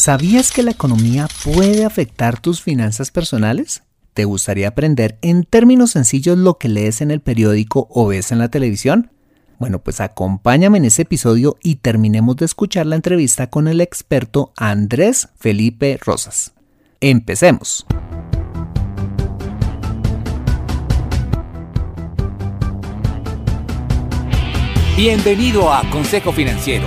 ¿Sabías que la economía puede afectar tus finanzas personales? ¿Te gustaría aprender en términos sencillos lo que lees en el periódico o ves en la televisión? Bueno, pues acompáñame en ese episodio y terminemos de escuchar la entrevista con el experto Andrés Felipe Rosas. Empecemos. Bienvenido a Consejo Financiero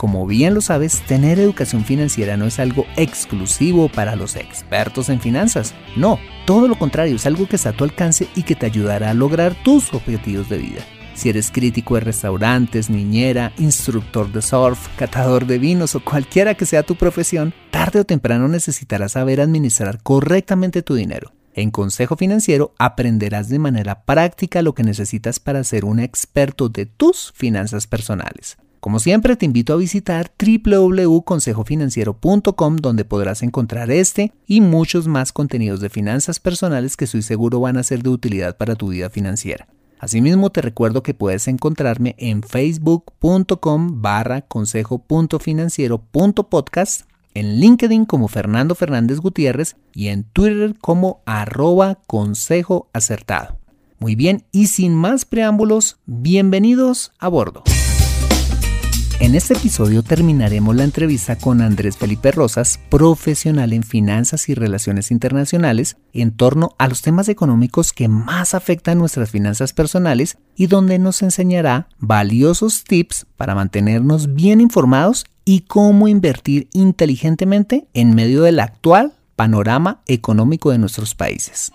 Como bien lo sabes, tener educación financiera no es algo exclusivo para los expertos en finanzas. No, todo lo contrario, es algo que está a tu alcance y que te ayudará a lograr tus objetivos de vida. Si eres crítico de restaurantes, niñera, instructor de surf, catador de vinos o cualquiera que sea tu profesión, tarde o temprano necesitarás saber administrar correctamente tu dinero. En Consejo Financiero aprenderás de manera práctica lo que necesitas para ser un experto de tus finanzas personales. Como siempre, te invito a visitar www.consejofinanciero.com donde podrás encontrar este y muchos más contenidos de finanzas personales que estoy seguro van a ser de utilidad para tu vida financiera. Asimismo, te recuerdo que puedes encontrarme en facebook.com barra consejo.financiero.podcast, en LinkedIn como Fernando Fernández Gutiérrez y en Twitter como arroba. Muy bien, y sin más preámbulos, bienvenidos a bordo. En este episodio terminaremos la entrevista con Andrés Felipe Rosas, profesional en finanzas y relaciones internacionales, en torno a los temas económicos que más afectan nuestras finanzas personales y donde nos enseñará valiosos tips para mantenernos bien informados y cómo invertir inteligentemente en medio del actual panorama económico de nuestros países.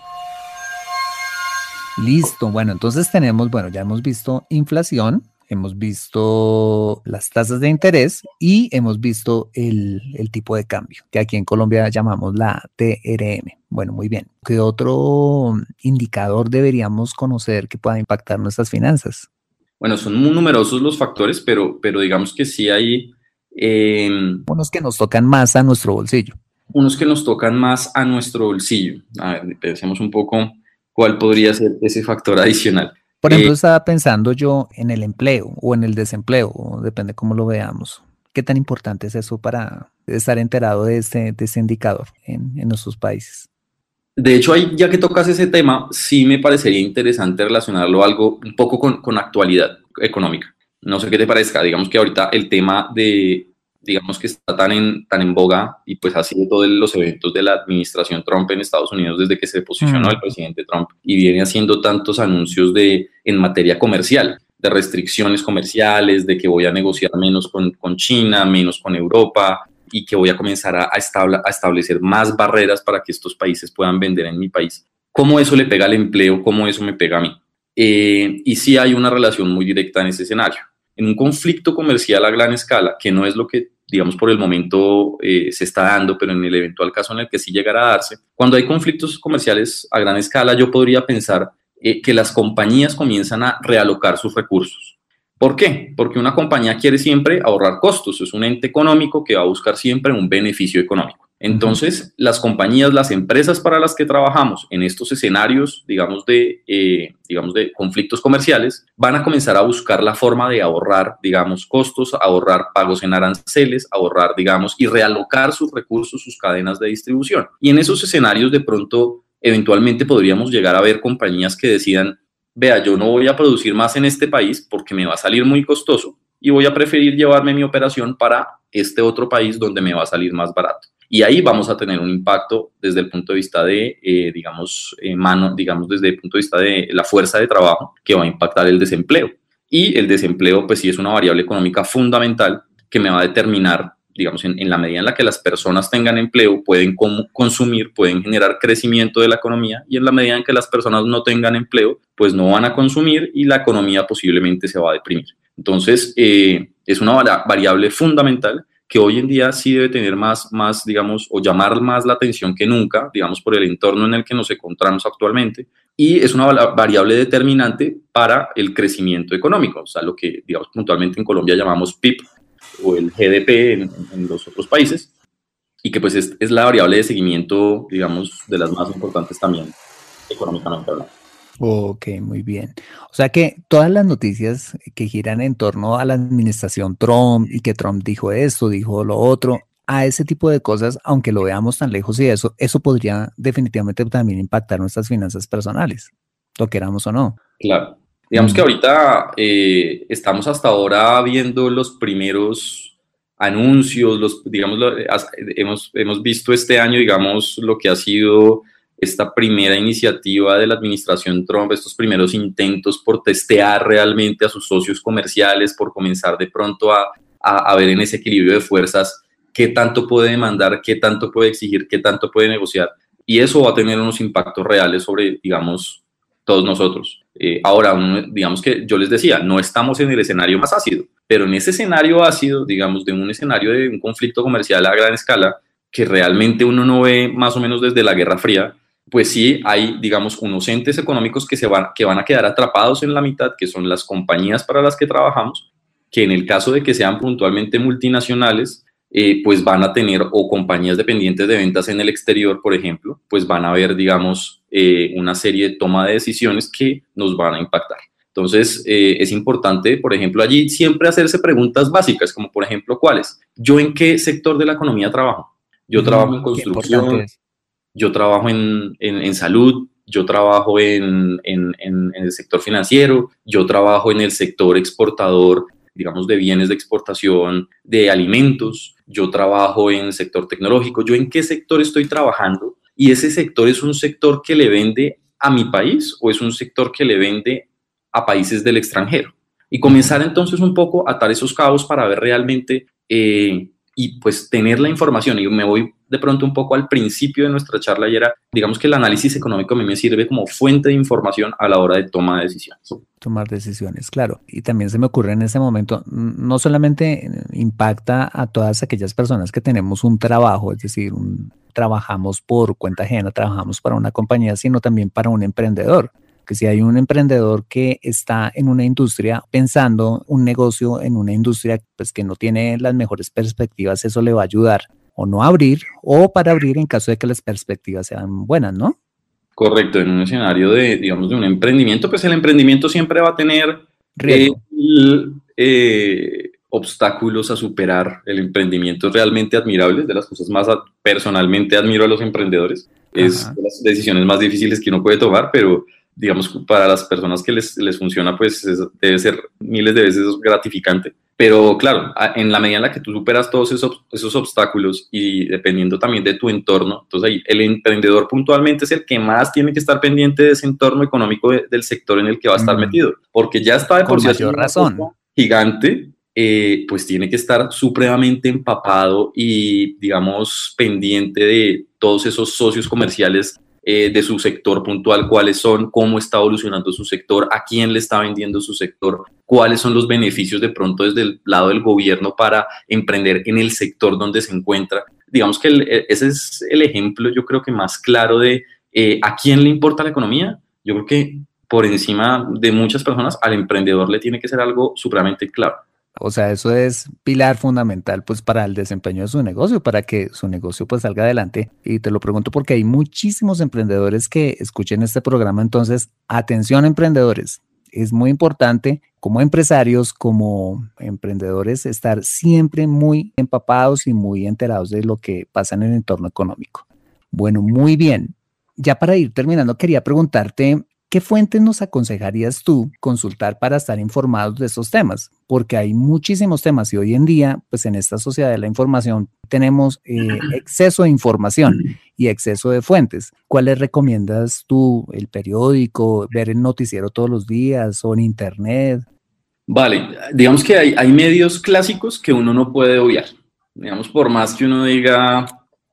Listo, bueno, entonces tenemos, bueno, ya hemos visto inflación, hemos visto las tasas de interés y hemos visto el, tipo de cambio, que aquí en Colombia llamamos la TRM. Bueno, muy bien. ¿Qué otro indicador deberíamos conocer que pueda impactar nuestras finanzas? Bueno, son muy numerosos los factores, pero, pero digamos que sí hay... Em, unos que nos tocan más a nuestro bolsillo. Unos que nos tocan más a nuestro bolsillo. A ver, pensemos un poco cuál podría ser ese factor adicional. Por ejemplo, estaba pensando yo en el empleo o en el desempleo, depende cómo lo veamos. ¿Qué tan importante es eso para estar enterado de ese, indicador en, nuestros países? De hecho, ya que tocas ese tema, sí me parecería interesante relacionarlo algo un poco con, con actualidad económica. No sé qué te parezca. Digamos que ahorita el tema de digamos que está tan en, tan en boga y pues ha sido todos los eventos de la administración Trump en Estados Unidos desde que se posicionó mm. el presidente Trump y viene haciendo tantos anuncios de, en materia comercial, de restricciones comerciales, de que voy a negociar menos con, con China, menos con Europa y que voy a comenzar a, a, a establecer más barreras para que estos países puedan vender en mi país. ¿Cómo eso le pega al empleo? ¿Cómo eso me pega a mí? Eh, y sí hay una relación muy directa en ese escenario. En un conflicto comercial a gran escala, que no es lo que digamos, por el momento eh, se está dando, pero en el eventual caso en el que sí llegara a darse, cuando hay conflictos comerciales a gran escala, yo podría pensar eh, que las compañías comienzan a realocar sus recursos. ¿Por qué? Porque una compañía quiere siempre ahorrar costos, es un ente económico que va a buscar siempre un beneficio económico. Entonces, las compañías, las empresas para las que trabajamos en estos escenarios, digamos de, eh, digamos de conflictos comerciales, van a comenzar a buscar la forma de ahorrar, digamos, costos, ahorrar pagos en aranceles, ahorrar, digamos, y realocar sus recursos, sus cadenas de distribución. Y en esos escenarios, de pronto, eventualmente podríamos llegar a ver compañías que decidan, vea, yo no voy a producir más en este país porque me va a salir muy costoso y voy a preferir llevarme mi operación para este otro país donde me va a salir más barato. Y ahí vamos a tener un impacto desde el punto de vista de, eh, digamos, eh, mano, digamos, desde el punto de vista de la fuerza de trabajo que va a impactar el desempleo. Y el desempleo, pues sí es una variable económica fundamental que me va a determinar, digamos, en, la medida en la que las personas tengan empleo, pueden consumir, pueden generar crecimiento de la economía y en la medida en que las personas no tengan empleo, pues no van a consumir y la economía posiblemente se va a deprimir. Entonces, eh, es una variable fundamental que hoy en día sí debe tener más, más, digamos, o llamar más la atención que nunca, digamos, por el entorno en el que nos encontramos actualmente. Y es una variable determinante para el crecimiento económico, o sea, lo que, digamos, puntualmente en Colombia llamamos PIB o el GDP en, los otros países, y que pues es, es, la variable de seguimiento, digamos, de las más importantes también económicamente hablando. Ok, muy bien. O sea que todas las noticias que giran en torno a la administración Trump y que Trump dijo esto, dijo lo otro, a ese tipo de cosas, aunque lo veamos tan lejos y eso, eso podría definitivamente también impactar nuestras finanzas personales, lo queramos o no. Claro. Digamos que ahorita eh, estamos hasta ahora viendo los primeros anuncios, los, digamos, hemos, hemos visto este año, digamos, lo que ha sido esta primera iniciativa de la administración Trump, estos primeros intentos por testear realmente a sus socios comerciales, por comenzar de pronto a, a, ver en ese equilibrio de fuerzas qué tanto puede demandar, qué tanto puede exigir, qué tanto puede negociar. Y eso va a tener unos impactos reales sobre, digamos, todos nosotros. Eh, ahora, digamos que yo les decía, no estamos en el escenario más ácido, pero en ese escenario ácido, digamos, de un escenario de un conflicto comercial a gran escala, que realmente uno no ve más o menos desde la Guerra Fría, pues sí hay, digamos, unos entes económicos que, se van, que van a quedar atrapados en la mitad, que son las compañías para las que trabajamos, que en el caso de que sean puntualmente multinacionales, eh, pues van a tener, o compañías dependientes de ventas en el exterior, por ejemplo, pues van a haber, digamos, eh, una serie de toma de decisiones que nos van a impactar. Entonces, eh, es importante, por ejemplo, allí siempre hacerse preguntas básicas, como por ejemplo, ¿cuáles? ¿Yo en qué sector de la economía trabajo? Yo trabajo en construcción, yo trabajo en, en, salud, yo trabajo en, en, el sector financiero, yo trabajo en el sector exportador, digamos, de bienes de exportación, de alimentos, yo trabajo en el sector tecnológico, yo en qué sector estoy trabajando y ese sector es un sector que le vende a mi país o es un sector que le vende a países del extranjero. Y comenzar entonces un poco a atar esos cabos para ver realmente eh, y pues tener la información. Y me voy de pronto un poco al principio de nuestra charla y era, digamos que el análisis económico a mí me sirve como fuente de información a la hora de toma de decisiones. Tomar decisiones, claro. Y también se me ocurre en ese momento, no solamente impacta a todas aquellas personas que tenemos un trabajo, es decir, trabajamos por cuenta ajena, trabajamos para una compañía, sino también para un emprendedor que si hay un emprendedor que está en una industria pensando un negocio en una industria pues que no tiene las mejores perspectivas, eso le va a ayudar o no abrir o para abrir en caso de que las perspectivas sean buenas, ¿no? Correcto, en un escenario de, digamos, de un emprendimiento, pues el emprendimiento siempre va a tener eh, obstáculos a superar. El emprendimiento es realmente admirable, de las cosas más personalmente admiro a los emprendedores. Es de las decisiones más difíciles que uno puede tomar, pero digamos, para las personas que les, les funciona, pues debe ser miles de veces gratificante. Pero claro, en la medida en la que tú superas todos esos, esos obstáculos y dependiendo también de tu entorno, entonces ahí el emprendedor puntualmente es el que más tiene que estar pendiente de ese entorno económico del sector en el que va a estar metido, porque ya está de por sí razón. gigante, eh, pues tiene que estar supremamente empapado y, digamos, pendiente de todos esos socios comerciales eh, de su sector puntual, cuáles son, cómo está evolucionando su sector, a quién le está vendiendo su sector, cuáles son los beneficios de pronto desde el lado del gobierno para emprender en el sector donde se encuentra. Digamos que e, ese es el ejemplo, yo creo que más claro de eh, a quién le importa la economía. Yo creo que por encima de muchas personas, al emprendedor le tiene que ser algo supremamente claro. O sea, eso es pilar fundamental pues para el desempeño de su negocio, para que su negocio pues salga adelante. Y te lo pregunto porque hay muchísimos emprendedores que escuchen este programa. Entonces, atención emprendedores, es muy importante como empresarios, como emprendedores, estar siempre muy empapados y muy enterados de lo que pasa en el entorno económico. Bueno, muy bien. Ya para ir terminando, quería preguntarte ¿qué fuentes nos aconsejarías tú consultar para estar informados de estos temas? Porque hay muchísimos temas y hoy en día, pues en esta sociedad de la información tenemos eh, exceso de información y exceso de fuentes. ¿Cuáles recomiendas tú? ¿El periódico? ¿Ver el noticiero todos los días o en internet? Vale, digamos que hay, hay medios clásicos que uno no puede obviar. Digamos, por más que uno diga,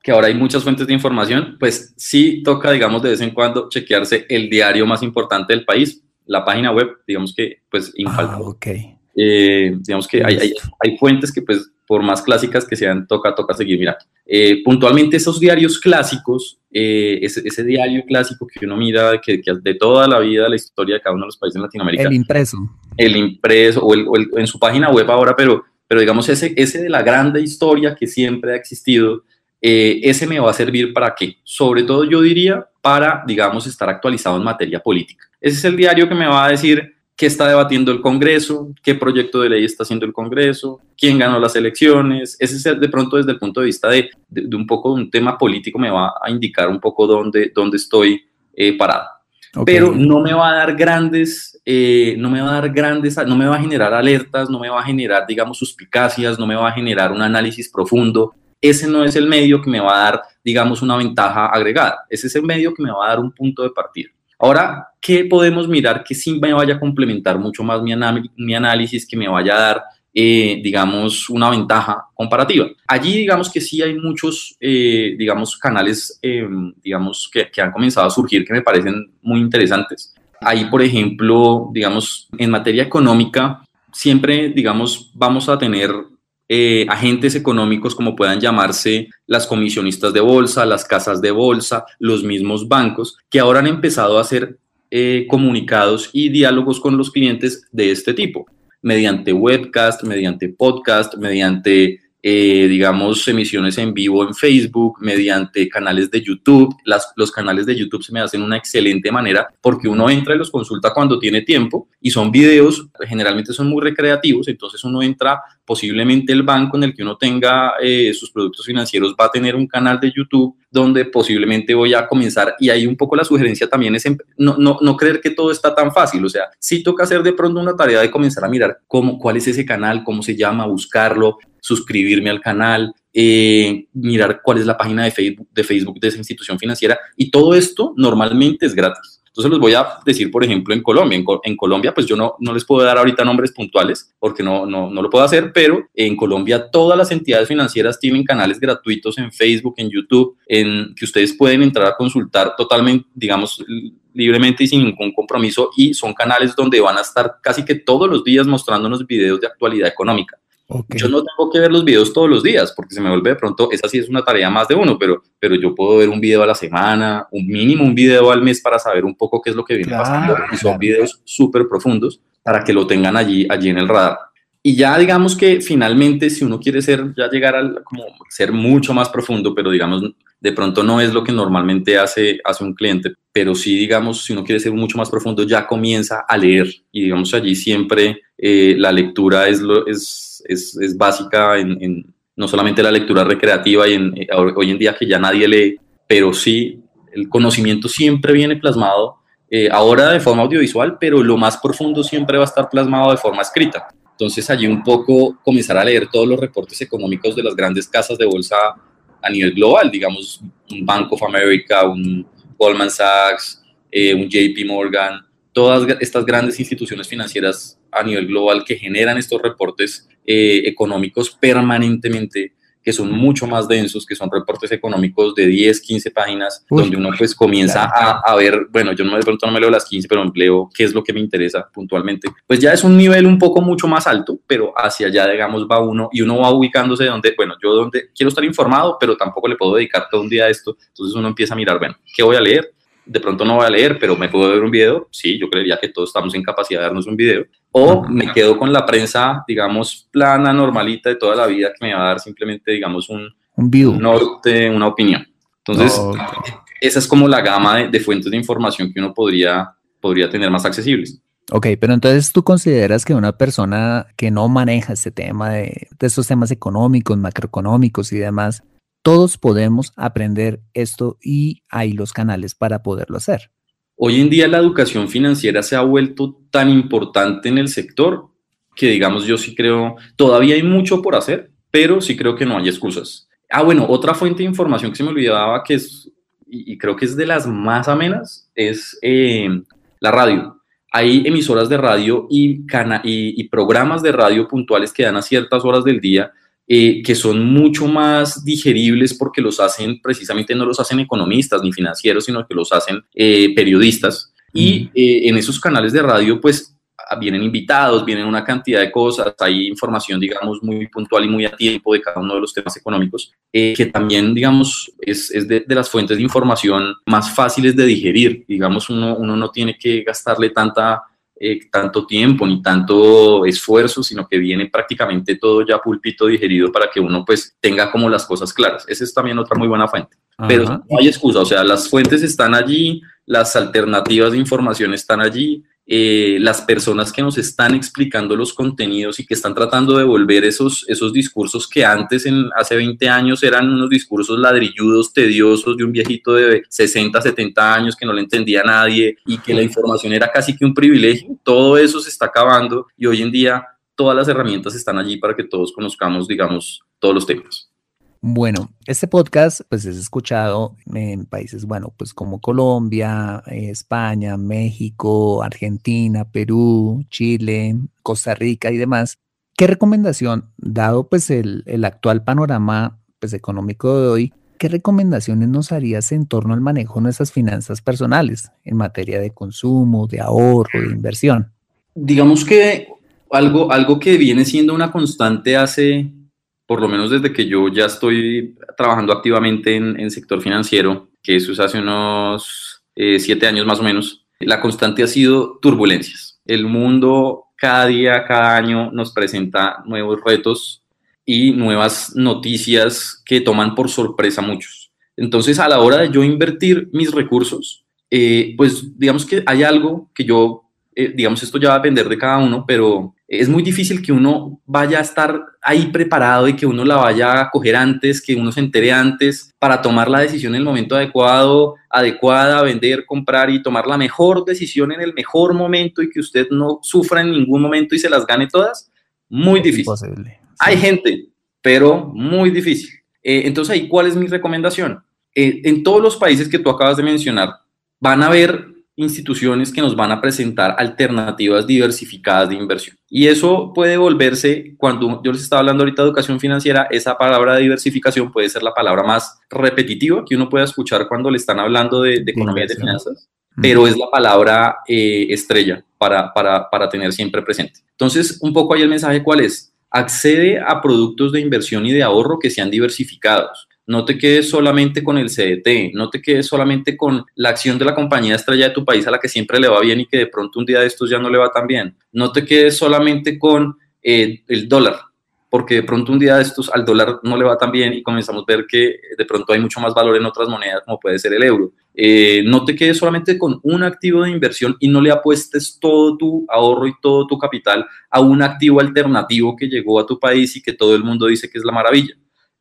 que ahora hay muchas fuentes de información, pues sí toca, digamos, de vez en cuando chequearse el diario más importante del país, la página web, digamos que, pues, infaltable. Ah, ok. Eh, digamos que hay, hay, hay, fuentes que, pues, por más clásicas que sean, toca, toca seguir mirando. Eh, puntualmente esos diarios clásicos, eh, ese, ese, diario clásico que uno mira que, que, de toda la vida, la historia de cada uno de los países en Latinoamérica. El impreso. El impreso, o, el, o el, en su página web ahora, pero, pero digamos ese, ese de la grande historia que siempre ha existido, eh, ese me va a servir para qué? Sobre todo yo diría para, digamos, estar actualizado en materia política. Ese es el diario que me va a decir qué está debatiendo el Congreso, qué proyecto de ley está haciendo el Congreso, quién ganó las elecciones. Ese es el, de pronto desde el punto de vista de, de, de, un poco un tema político me va a indicar un poco dónde, dónde estoy eh, parado. Okay. Pero no me va a dar grandes, eh, no me va a dar grandes, no me va a generar alertas, no me va a generar, digamos, suspicacias, no me va a generar un análisis profundo, ese no es el medio que me va a dar, digamos, una ventaja agregada. Ese es el medio que me va a dar un punto de partida. Ahora, ¿qué podemos mirar que sí me vaya a complementar mucho más mi, análisis, que me vaya a dar, eh, digamos, una ventaja comparativa? Allí, digamos que sí hay muchos, eh, digamos, canales, eh, digamos, que, que han comenzado a surgir que me parecen muy interesantes. Ahí, por ejemplo, digamos, en materia económica, siempre, digamos, vamos a tener eh, agentes económicos como puedan llamarse las comisionistas de bolsa, las casas de bolsa, los mismos bancos, que ahora han empezado a hacer eh, comunicados y diálogos con los clientes de este tipo, mediante webcast, mediante podcast, mediante eh, digamos, emisiones en vivo en Facebook, mediante canales de YouTube. Las, los canales de YouTube se me hacen una excelente manera porque uno entra y los consulta cuando tiene tiempo y son videos, generalmente son muy recreativos, entonces uno entra, posiblemente el banco en el que uno tenga eh, sus productos financieros va a tener un canal de YouTube donde posiblemente voy a comenzar y ahí un poco la sugerencia también es no, no, no creer que todo está tan fácil, o sea, sí toca hacer de pronto una tarea de comenzar a mirar cómo, cuál es ese canal, cómo se llama, buscarlo, suscribirme al canal, eh, mirar cuál es la página de Facebook, de Facebook de esa institución financiera y todo esto normalmente es gratis. Entonces les voy a decir, por ejemplo, en Colombia. En, en, Colombia, pues yo no, no les puedo dar ahorita nombres puntuales porque no, no, no lo puedo hacer, pero en Colombia todas las entidades financieras tienen canales gratuitos en Facebook, en YouTube, en que ustedes pueden entrar a consultar totalmente, digamos, libremente y sin ningún compromiso y son canales donde van a estar casi que todos los días mostrándonos videos de actualidad económica. Okay. Yo no tengo que ver los videos todos los días porque se me vuelve de pronto, esa sí es una tarea más de uno, pero, pero yo puedo ver un video a la semana, un mínimo un video al mes para saber un poco qué es lo que viene claro, pasando y son claro. videos súper profundos para que lo tengan allí, allí en el radar. Y ya digamos que finalmente si uno quiere ser, ya llegar al, como ser mucho más profundo, pero digamos de pronto no es lo que normalmente hace, hace un cliente, pero sí, digamos, si uno quiere ser mucho más profundo, ya comienza a leer y digamos allí siempre eh, la lectura es, lo, es, es, es básica en, no solamente la lectura recreativa y en, eh, hoy en día que ya nadie lee, pero sí el conocimiento siempre viene plasmado eh, ahora de forma audiovisual, pero lo más profundo siempre va a estar plasmado de forma escrita. Entonces allí un poco comenzar a leer todos los reportes económicos de las grandes casas de bolsa a nivel global, digamos, un Bank of America, un Goldman Sachs, eh, un JP Morgan, todas estas grandes instituciones financieras a nivel global que generan estos reportes eh, económicos permanentemente que son mucho más densos, que son reportes económicos de 10, 15 páginas, Uy, donde uno pues comienza a, a, ver, bueno, yo no, de pronto no me leo las 15, pero empleo qué es lo que me interesa puntualmente. Pues ya es un nivel un poco mucho más alto, pero hacia allá, digamos, va uno y uno va ubicándose donde, bueno, yo donde quiero estar informado, pero tampoco le puedo dedicar todo un día a esto. Entonces uno empieza a mirar, bueno, ¿qué voy a leer? De pronto no voy a leer, pero me puedo ver un video, sí, yo creería que todos estamos en capacidad de darnos un video, o me quedo con la prensa, digamos, plana, normalita de toda la vida, que me va a dar simplemente, digamos, un, un, view. norte, una opinión. Entonces, oh, esa es como la gama de, de, fuentes de información que uno podría, podría tener más accesibles. Ok, pero entonces tú consideras que una persona que no maneja este tema de, de estos temas económicos, macroeconómicos y demás, todos podemos aprender esto y hay los canales para poderlo hacer. Hoy en día la educación financiera se ha vuelto tan importante en el sector que digamos yo sí creo, todavía hay mucho por hacer, pero sí creo que no hay excusas. Ah, bueno, otra fuente de información que se me olvidaba que es, y, creo que es de las más amenas, es eh, la radio. Hay emisoras de radio y, y, programas de radio puntuales que dan a ciertas horas del día eh, que son mucho más digeribles porque los hacen, precisamente no los hacen economistas ni financieros, sino que los hacen eh, periodistas. Y en esos canales de radio, pues vienen invitados, vienen una cantidad de cosas, hay información, digamos, muy puntual y muy a tiempo de cada uno de los temas económicos, eh, que también, digamos, es, es de, las fuentes de información más fáciles de digerir. Digamos, uno, uno no tiene que gastarle tanta, eh, tanto tiempo ni tanto esfuerzo, sino que viene prácticamente todo ya pulpito digerido para que uno pues tenga como las cosas claras. Esa es también otra muy buena fuente. Pero no hay excusa, o sea, las fuentes están allí, las alternativas de información están allí, eh, las personas que nos están explicando los contenidos y que están tratando de volver esos, esos discursos que antes, en, hace 20 años, eran unos discursos ladrilludos, tediosos de un viejito de 60, 70 años que no le entendía a nadie y que la información era casi que un privilegio. Todo eso se está acabando y hoy en día todas las herramientas están allí para que todos conozcamos, digamos, todos los temas. Bueno, este podcast pues es escuchado en países, bueno, pues como Colombia, España, México, Argentina, Perú, Chile, Costa Rica y demás. ¿Qué recomendación, dado pues el, actual panorama pues económico de hoy, qué recomendaciones nos harías en torno al manejo de nuestras finanzas personales en materia de consumo, de ahorro, de inversión? Digamos que algo, algo que viene siendo una constante hace por lo menos desde que yo ya estoy trabajando activamente en, en sector financiero, que eso es hace unos eh, siete años más o menos, la constante ha sido turbulencias. El mundo cada día, cada año nos presenta nuevos retos y nuevas noticias que toman por sorpresa a muchos. Entonces, a la hora de yo invertir mis recursos, eh, pues digamos que hay algo que yo, eh, digamos, esto ya va a depender de cada uno, pero es muy difícil que uno vaya a estar ahí preparado y que uno la vaya a coger antes, que uno se entere antes para tomar la decisión en el momento adecuado, adecuada, vender, comprar y tomar la mejor decisión en el mejor momento y que usted no sufra en ningún momento y se las gane todas. Muy difícil. Hay gente, pero muy difícil. Eh, entonces, ahí, ¿cuál es mi recomendación? Eh, en todos los países que tú acabas de mencionar, van a haber instituciones que nos van a presentar alternativas diversificadas de inversión. Y eso puede volverse, cuando yo les estaba hablando ahorita de educación financiera, esa palabra de diversificación puede ser la palabra más repetitiva que uno pueda escuchar cuando le están hablando de, economía y de finanzas, pero es la palabra eh, estrella para, para, para tener siempre presente. Entonces, un poco ahí el mensaje cuál es. Accede a productos de inversión y de ahorro que sean diversificados no te quedes solamente con el CDT, no te quedes solamente con la acción de la compañía estrella de tu país a la que siempre le va bien y que de pronto un día de estos ya no le va tan bien. No te quedes solamente con eh, el dólar, porque de pronto un día de estos al dólar no le va tan bien y comenzamos a ver que de pronto hay mucho más valor en otras monedas como puede ser el euro. Eh, no te quedes solamente con un activo de inversión y no le apuestes todo tu ahorro y todo tu capital a un activo alternativo que llegó a tu país y que todo el mundo dice que es la maravilla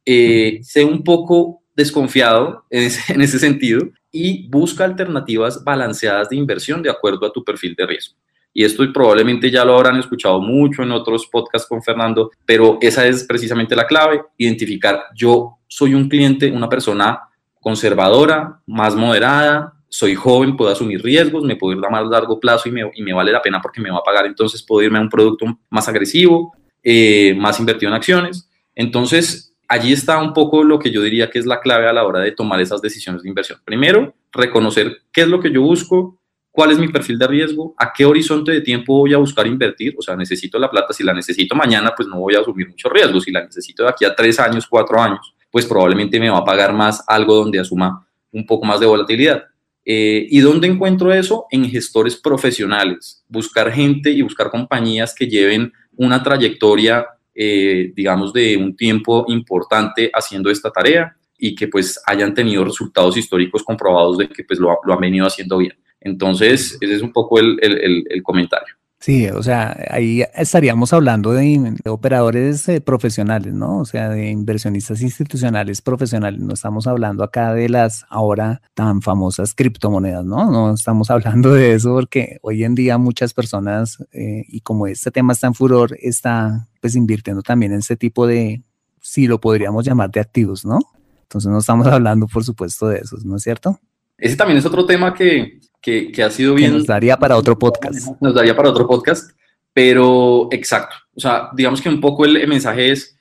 eh, sé un poco desconfiado en ese, sentido y busca alternativas balanceadas de inversión de acuerdo a tu perfil de riesgo. Y esto probablemente ya lo habrán escuchado mucho en otros podcasts con Fernando, pero esa es precisamente la clave, identificar yo soy un cliente, una persona conservadora, más moderada, soy joven, puedo asumir riesgos, me puedo ir a más largo plazo y me, y me, vale la pena porque me va a pagar, entonces puedo irme a un producto más agresivo, eh, más invertido en acciones. Entonces, allí está un poco lo que yo diría que es la clave a la hora de tomar esas decisiones de inversión. Primero, reconocer qué es lo que yo busco, cuál es mi perfil de riesgo, a qué horizonte de tiempo voy a buscar invertir, o sea, necesito la plata, si la necesito mañana, pues no voy a asumir muchos riesgos, si la necesito de aquí a tres años, cuatro años, pues probablemente me va a pagar más algo donde asuma un poco más de volatilidad. Eh, ¿Y dónde encuentro eso? En gestores profesionales, buscar gente y buscar compañías que lleven una trayectoria eh, digamos, de un tiempo importante haciendo esta tarea y que pues hayan tenido resultados históricos comprobados de que pues lo, lo han venido haciendo bien. Entonces, ese es un poco el, el, el, comentario. Sí, o sea, ahí estaríamos hablando de, operadores eh, profesionales, ¿no? O sea, de inversionistas institucionales profesionales. No estamos hablando acá de las ahora tan famosas criptomonedas, ¿no? No estamos hablando de eso porque hoy en día muchas personas, eh, y como este tema está en furor, está pues invirtiendo también en ese tipo de, si lo podríamos llamar de activos, ¿no? Entonces no estamos hablando, por supuesto, de esos, ¿no es cierto? Ese también es otro tema que, que, ha sido bien. nos daría para otro podcast. Nos daría para otro podcast, pero exacto. O sea, digamos que un poco el, mensaje es,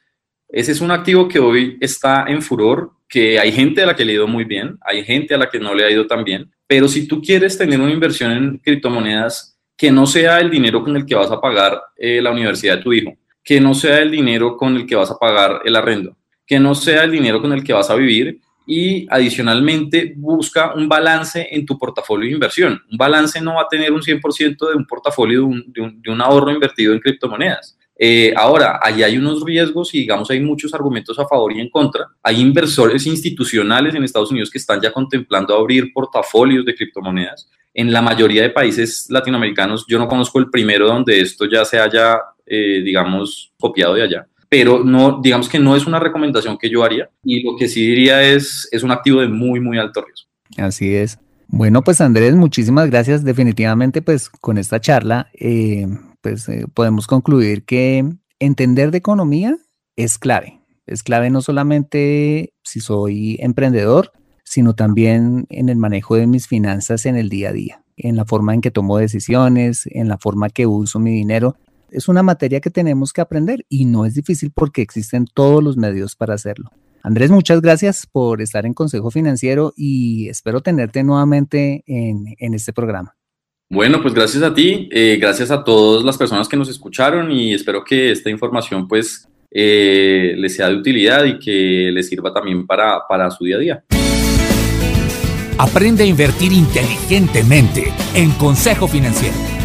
ese es un activo que hoy está en furor, que hay gente a la que le ha ido muy bien, hay gente a la que no le ha ido tan bien, pero si tú quieres tener una inversión en criptomonedas que no sea el dinero con el que vas a pagar eh, la universidad de tu hijo, que no sea el dinero con el que vas a pagar el arrendo, que no sea el dinero con el que vas a vivir, y adicionalmente busca un balance en tu portafolio de inversión. Un balance no va a tener un 100% de un portafolio de un, ahorro invertido en criptomonedas. Eh, ahora, ahí hay unos riesgos y digamos hay muchos argumentos a favor y en contra. Hay inversores institucionales en Estados Unidos que están ya contemplando abrir portafolios de criptomonedas. En la mayoría de países latinoamericanos, yo no conozco el primero donde esto ya se haya, eh, digamos, copiado de allá pero no, digamos que no es una recomendación que yo haría y lo que sí diría es, es un activo de muy, muy alto riesgo. Así es. Bueno, pues Andrés, muchísimas gracias. Definitivamente, pues con esta charla, eh, pues eh, podemos concluir que entender de economía es clave. Es clave no solamente si soy emprendedor, sino también en el manejo de mis finanzas en el día a día, en la forma en que tomo decisiones, en la forma que uso mi dinero es una materia que tenemos que aprender y no es difícil porque existen todos los medios para hacerlo. Andrés, muchas gracias por estar en Consejo Financiero y espero tenerte nuevamente en, este programa. Bueno, pues gracias a ti, eh, gracias a todas las personas que nos escucharon y espero que esta información pues eh, les sea de utilidad y que les sirva también para, para su día a día. Aprende a invertir inteligentemente en Consejo Financiero.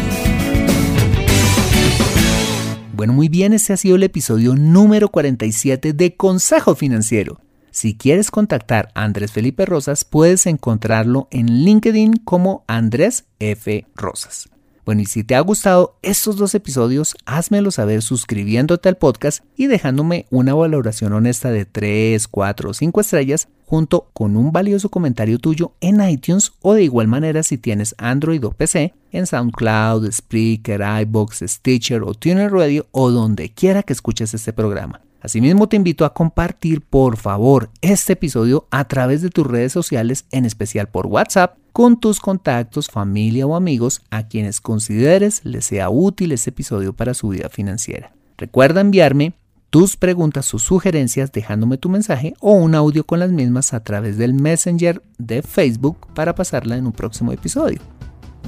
Bueno, muy bien, este ha sido el episodio número 47 de Consejo Financiero. Si quieres contactar a Andrés Felipe Rosas, puedes encontrarlo en LinkedIn como Andrés F. Rosas. Bueno, y si te ha gustado estos dos episodios, házmelo saber suscribiéndote al podcast y dejándome una valoración honesta de 3, 4 o 5 estrellas junto con un valioso comentario tuyo en iTunes o de igual manera si tienes Android o PC en SoundCloud, Spreaker, iBox, Stitcher o Tuner Radio o donde quiera que escuches este programa. Asimismo te invito a compartir por favor este episodio a través de tus redes sociales, en especial por WhatsApp con tus contactos, familia o amigos a quienes consideres les sea útil este episodio para su vida financiera. Recuerda enviarme tus preguntas o sugerencias dejándome tu mensaje o un audio con las mismas a través del Messenger de Facebook para pasarla en un próximo episodio.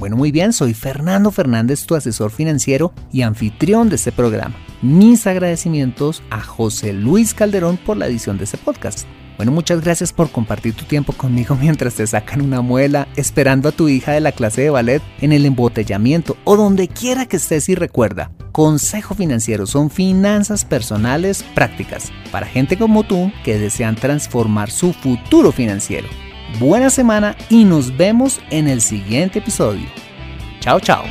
Bueno, muy bien, soy Fernando Fernández, tu asesor financiero y anfitrión de este programa. Mis agradecimientos a José Luis Calderón por la edición de este podcast. Bueno, muchas gracias por compartir tu tiempo conmigo mientras te sacan una muela, esperando a tu hija de la clase de ballet en el embotellamiento o donde quiera que estés y recuerda. Consejo Financiero son finanzas personales prácticas para gente como tú que desean transformar su futuro financiero. Buena semana y nos vemos en el siguiente episodio. Chao, chao.